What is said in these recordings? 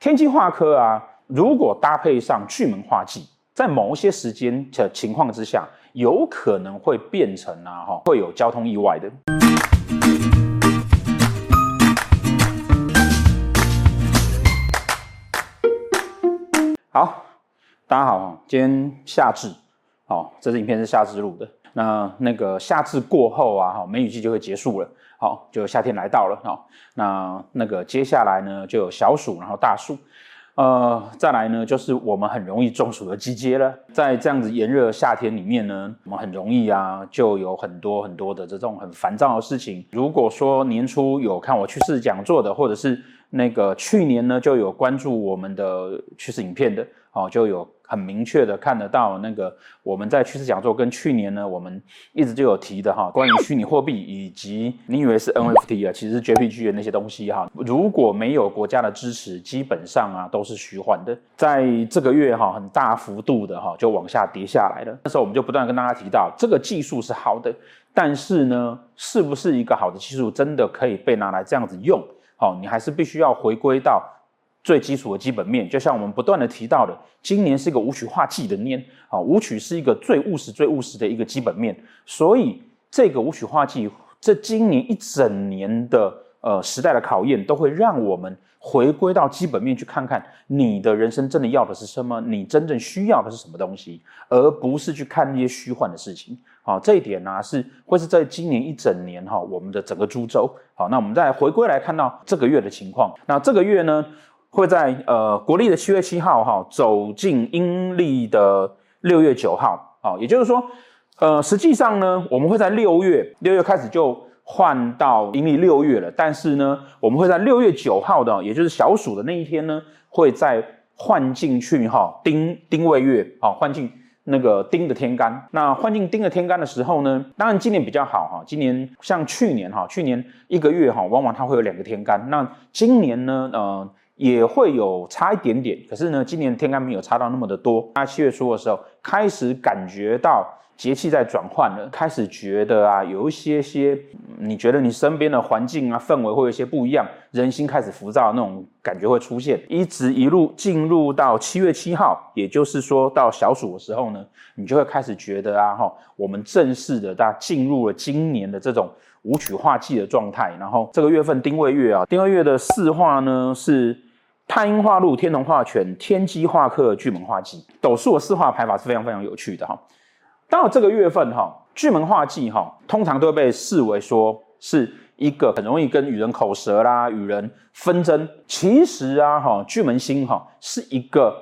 天机化科啊，如果搭配上巨门化忌，在某一些时间的情况之下，有可能会变成啊哈，会有交通意外的。好，大家好，今天夏至，好，这支影片是夏至录的。那那个夏至过后啊，哈，梅雨季就会结束了，好，就夏天来到了，好，那那个接下来呢，就有小暑，然后大暑，呃，再来呢，就是我们很容易中暑的季节了。在这样子炎热的夏天里面呢，我们很容易啊，就有很多很多的这种很烦躁的事情。如果说年初有看我趋势讲座的，或者是那个去年呢就有关注我们的趋势影片的，哦，就有。很明确的看得到，那个我们在趋势讲座跟去年呢，我们一直就有提的哈，关于虚拟货币以及你以为是 NFT 啊，其实是 JPG 的那些东西哈，如果没有国家的支持，基本上啊都是虚幻的。在这个月哈，很大幅度的哈就往下跌下来了。那时候我们就不断跟大家提到，这个技术是好的，但是呢，是不是一个好的技术真的可以被拿来这样子用？好，你还是必须要回归到。最基础的基本面，就像我们不断的提到的，今年是一个武曲化忌的年，啊，武曲是一个最务实、最务实的一个基本面，所以这个武曲化忌，这今年一整年的呃时代的考验，都会让我们回归到基本面去看看，你的人生真的要的是什么，你真正需要的是什么东西，而不是去看那些虚幻的事情。好，这一点呢、是会是在今年一整年哈，我们的整个株洲。好，那我们再回归来看到这个月的情况，那这个月呢？会在呃国历的七月七号哈走进阴历的六月九号啊，也就是说，呃实际上呢，我们会在六月六月开始就换到阴历六月了，但是呢，我们会在六月九号的，也就是小暑的那一天呢，会再换进去哈丁丁未月啊，换进那个丁的天干。那换进丁的天干的时候呢，当然今年比较好哈，今年像去年哈，去年一个月哈，往往它会有两个天干。那今年呢，呃。也会有差一点点，可是呢，今年天干没有差到那么的多。那七月初的时候，开始感觉到节气在转换了，开始觉得啊，有一些些，你觉得你身边的环境啊，氛围会有一些不一样，人心开始浮躁那种感觉会出现，一直一路进入到七月七号，也就是说到小暑的时候呢，你就会开始觉得啊，哈，我们正式的大家进入了今年的这种武曲化忌的状态。然后这个月份丁未月啊，丁未月的四化呢是。太阴化禄，天同化权，天机化克，巨门化忌。斗数的四化排法是非常非常有趣的哈。到这个月份哈，巨门化忌哈，通常都会被视为说是一个很容易跟与人口舌啦、与人纷争。其实啊哈，巨门星哈是一个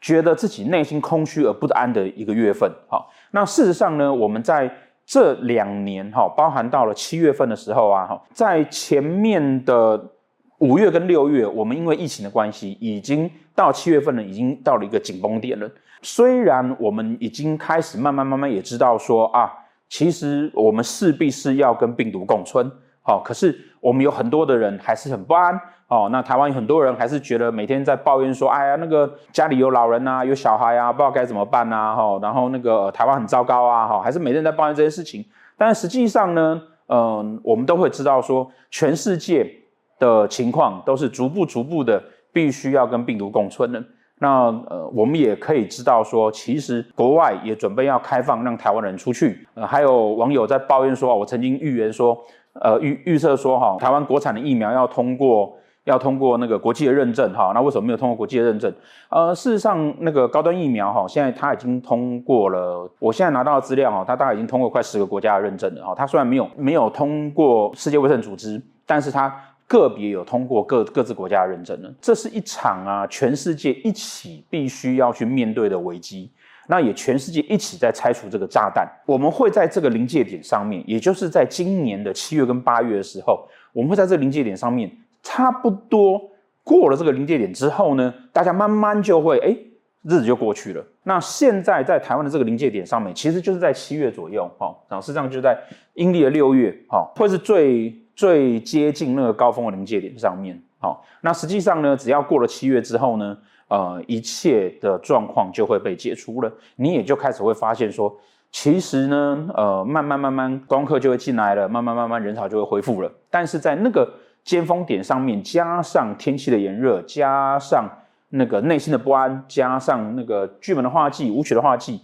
觉得自己内心空虚而不安的一个月份。好，那事实上呢，我们在这两年哈，包含到了七月份的时候啊哈，在前面的。五月跟六月，我们因为疫情的关系，已经到七月份了，已经到了一个紧绷点了。虽然我们已经开始慢慢慢慢也知道说啊，其实我们势必是要跟病毒共存，好，可是我们有很多的人还是很不安哦。那台湾有很多人还是觉得每天在抱怨说，哎呀，那个家里有老人啊，有小孩啊，不知道该怎么办啊，哈，然后那个台湾很糟糕啊，哈，还是每天在抱怨这些事情。但实际上呢，嗯，我们都会知道说，全世界。的情况都是逐步逐步的，必须要跟病毒共存的。那呃，我们也可以知道说，其实国外也准备要开放让台湾人出去。呃，还有网友在抱怨说，我曾经预言说，呃预预测说哈，台湾国产的疫苗要通过要通过那个国际的认证哈，那为什么没有通过国际的认证？呃，事实上那个高端疫苗哈，现在它已经通过了。我现在拿到的资料哈，它大概已经通过快十个国家的认证了哈。它虽然没有没有通过世界卫生组织，但是它。个别有通过各各自国家的认证呢，这是一场啊，全世界一起必须要去面对的危机。那也全世界一起在拆除这个炸弹。我们会在这个临界点上面，也就是在今年的七月跟八月的时候，我们会在这个临界点上面，差不多过了这个临界点之后呢，大家慢慢就会哎，日子就过去了。那现在在台湾的这个临界点上面，其实就是在七月左右，哈，然后实际上就在阴历的六月，哈，会是最。最接近那个高峰的临界点上面，好，那实际上呢，只要过了七月之后呢，呃，一切的状况就会被解除了，你也就开始会发现说，其实呢，呃，慢慢慢慢，光客就会进来了，慢慢慢慢人潮就会恢复了。但是在那个尖峰点上面加上天气的炎热，加上那个内心的不安，加上那个剧本的化忌、舞曲的化忌，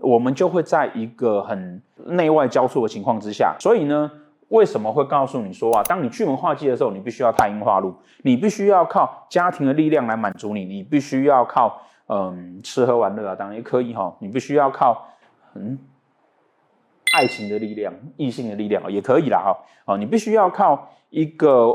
我们就会在一个很内外交错的情况之下。所以呢，为什么会告诉你说啊，当你巨门化忌的时候，你必须要太阴化禄，你必须要靠家庭的力量来满足你，你必须要靠嗯吃喝玩乐啊，当然也可以哈，你必须要靠嗯。爱情的力量、异性的力量也可以啦哈哦，你必须要靠一个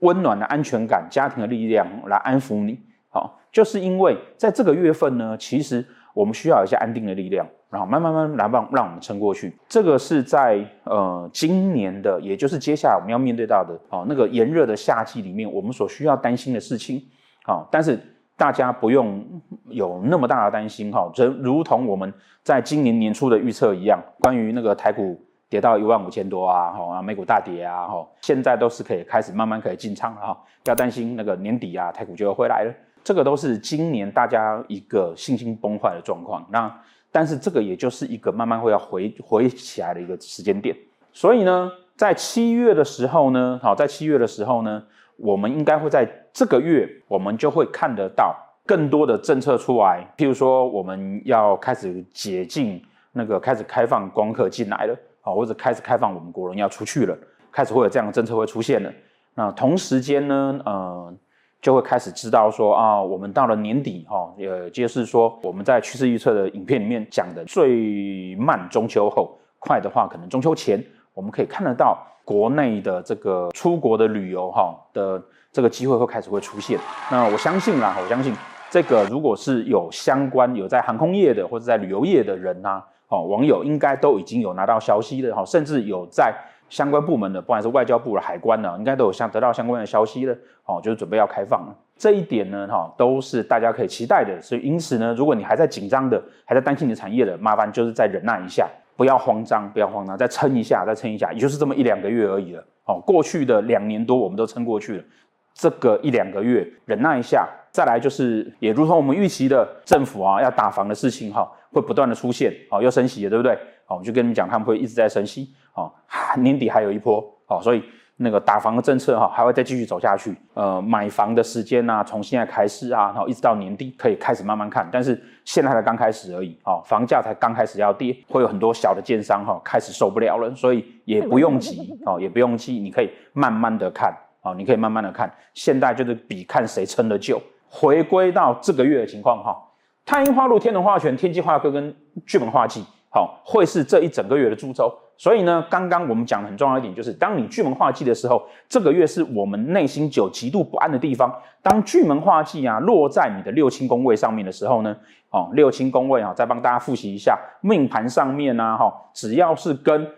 温暖的安全感、家庭的力量来安抚你。好，就是因为在这个月份呢，其实我们需要一些安定的力量，然后慢慢慢来让让我们撑过去。这个是在呃今年的，也就是接下来我们要面对到的哦那个炎热的夏季里面，我们所需要担心的事情。好，但是。大家不用有那么大的担心哈，就如同我们在今年年初的预测一样，关于那个台股跌到一万五千多啊，哈，美股大跌啊，哈，现在都是可以开始慢慢可以进仓了哈，不要担心那个年底啊，台股就会回来了，这个都是今年大家一个信心崩坏的状况。那但是这个也就是一个慢慢会要回回起来的一个时间点，所以呢，在七月的时候呢，好，在七月的时候呢。我们应该会在这个月，我们就会看得到更多的政策出来。譬如说，我们要开始解禁，那个开始开放光客进来了，啊，或者开始开放我们国人要出去了，开始会有这样的政策会出现了。那同时间呢，呃，就会开始知道说啊，我们到了年底，哈，也就是说我们在趋势预测的影片里面讲的最慢中秋后，快的话可能中秋前，我们可以看得到。国内的这个出国的旅游哈的这个机会会开始会出现，那我相信啦，我相信这个如果是有相关有在航空业的或者在旅游业的人呐，哦，网友应该都已经有拿到消息的哈，甚至有在相关部门的，不管是外交部的海关呢，应该都有相得到相关的消息的，哦，就是准备要开放了。这一点呢，哈，都是大家可以期待的。所以因此呢，如果你还在紧张的，还在担心你的产业的，麻烦就是再忍耐一下。不要慌张，不要慌张，再撑一下，再撑一下，也就是这么一两个月而已了。好，过去的两年多我们都撑过去了，这个一两个月忍耐一下，再来就是也如同我们预期的，政府啊要打房的事情哈，会不断的出现，好，又升息了，对不对？好，我就跟你们讲，他们会一直在升息，好，年底还有一波，好，所以。那个打房的政策哈，还会再继续走下去。呃，买房的时间啊，从现在开始啊，然后一直到年底可以开始慢慢看。但是现在才刚开始而已，哦，房价才刚开始要跌，会有很多小的建商哈开始受不了了，所以也不用急哦，也不用急，你可以慢慢的看哦，你可以慢慢的看。现在就是比看谁撑得久。回归到这个月的情况哈，太阴化禄、天同化权、天机化科跟巨门化忌，好，会是这一整个月的主轴。所以呢，刚刚我们讲的很重要一点，就是当你巨门化忌的时候，这个月是我们内心就极度不安的地方。当巨门化忌啊落在你的六亲宫位上面的时候呢，哦，六亲宫位啊，再帮大家复习一下，命盘上面啊，哈，只要是跟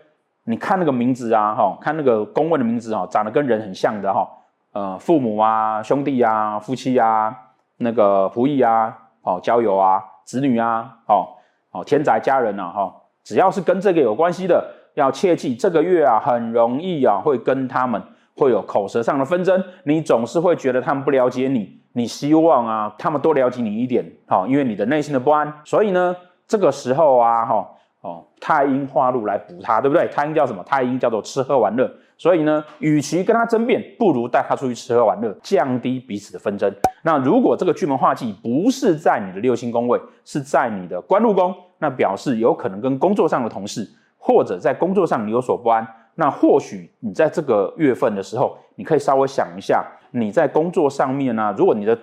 你看那个名字啊，哈，看那个宫位的名字啊，长得跟人很像的哈，呃，父母啊，兄弟啊，夫妻啊，那个仆役啊，哦，交友啊，子女啊，哦，哦，天宅家人啊，哈，只要是跟这个有关系的。要切记，这个月啊，很容易啊，会跟他们会有口舌上的纷争。你总是会觉得他们不了解你，你希望啊，他们多了解你一点，好，因为你的内心的不安。所以呢，这个时候啊，哈，哦，太阴化禄来补他，对不对？太阴叫什么？太阴叫做吃喝玩乐。所以呢，与其跟他争辩，不如带他出去吃喝玩乐，降低彼此的纷争。那如果这个巨门化忌不是在你的六星宫位，是在你的官禄宫，那表示有可能跟工作上的同事。或者在工作上你有所不安，那或许你在这个月份的时候，你可以稍微想一下，你在工作上面呢、如果你的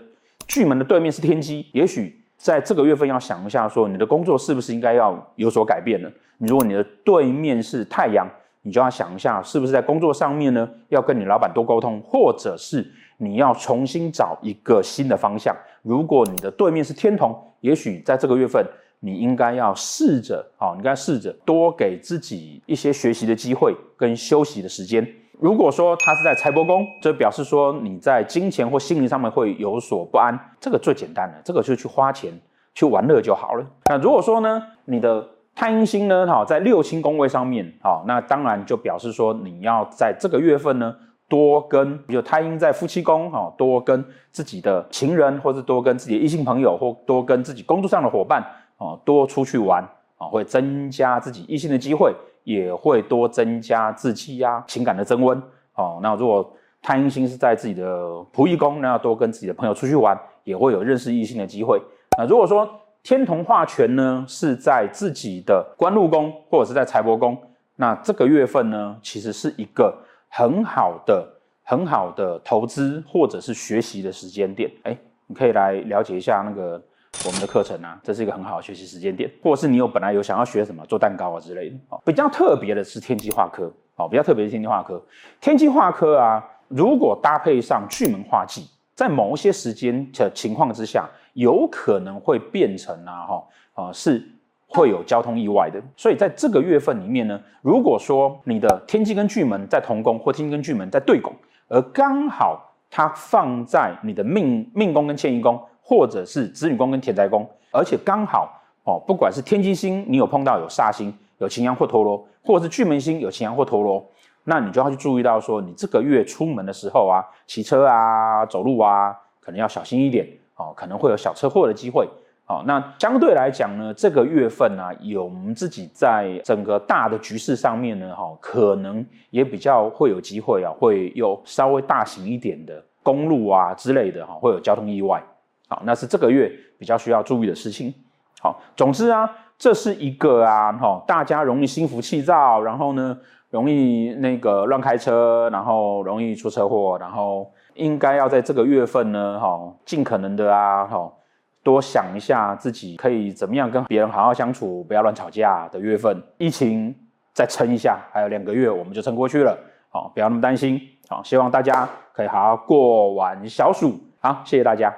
巨门的对面是天机，也许在这个月份要想一下，说你的工作是不是应该要有所改变了。如果你的对面是太阳，你就要想一下，是不是在工作上面呢，要跟你老板多沟通，或者是你要重新找一个新的方向。如果你的对面是天同，也许在这个月份。你应该要试着，好，你应该试着多给自己一些学习的机会跟休息的时间。如果说他是在财帛宫，这表示说你在金钱或心灵上面会有所不安，这个最简单的，这个就去花钱去玩乐就好了。那如果说呢，你的太阴星呢，好，在六亲宫位上面，好，那当然就表示说你要在这个月份呢，多跟，比如太阴在夫妻宫，好，多跟自己的情人，或者多跟自己的异性朋友，或多跟自己工作上的伙伴。哦，多出去玩啊，会增加自己异性的机会，也会多增加自己呀情感的增温。哦，那如果太阴星是在自己的仆役宫，那要多跟自己的朋友出去玩，也会有认识异性的机会。那如果说天同化权呢是在自己的官禄宫或者是在财帛宫，那这个月份呢，其实是一个很好的、很好的投资或者是学习的时间点。哎，你可以来了解一下那个我们的课程啊，这是一个很好的学习时间点，或者是你有本来有想要学什么做蛋糕啊之类的。哦，比较特别的是天机化科，哦，比较特别的是天机化科，天机化科啊。如果搭配上巨门化忌，在某一些时间的情况之下，有可能会变成啊哈啊是会有交通意外的。所以在这个月份里面呢，如果说你的天机跟巨门在同宫，或天机跟巨门在对宫，而刚好它放在你的命命宫跟迁移宫，或者是子女宫跟田宅宫，而且刚好哦，不管是天机星你有碰到有煞星，有擎羊或陀螺，或者是巨门星有擎羊或陀螺。那你就要去注意到，说你这个月出门的时候啊，骑车啊、走路啊，可能要小心一点哦，可能会有小车祸的机会。哦，那相对来讲呢，这个月份呢、啊，有我们自己在整个大的局势上面呢，哈，可能也比较会有机会啊，会有稍微大型一点的公路啊之类的哈，会有交通意外。好，那是这个月比较需要注意的事情。好，总之啊，这是一个啊，哈，大家容易心浮气躁，然后呢，容易那个乱开车，然后容易出车祸，然后应该要在这个月份呢，哈，尽可能的啊，哈，多想一下自己可以怎么样跟别人好好相处，不要乱吵架的月份。疫情再撑一下，还有两个月我们就撑过去了，好，不要那么担心，好，希望大家可以好好过完小暑，好，谢谢大家。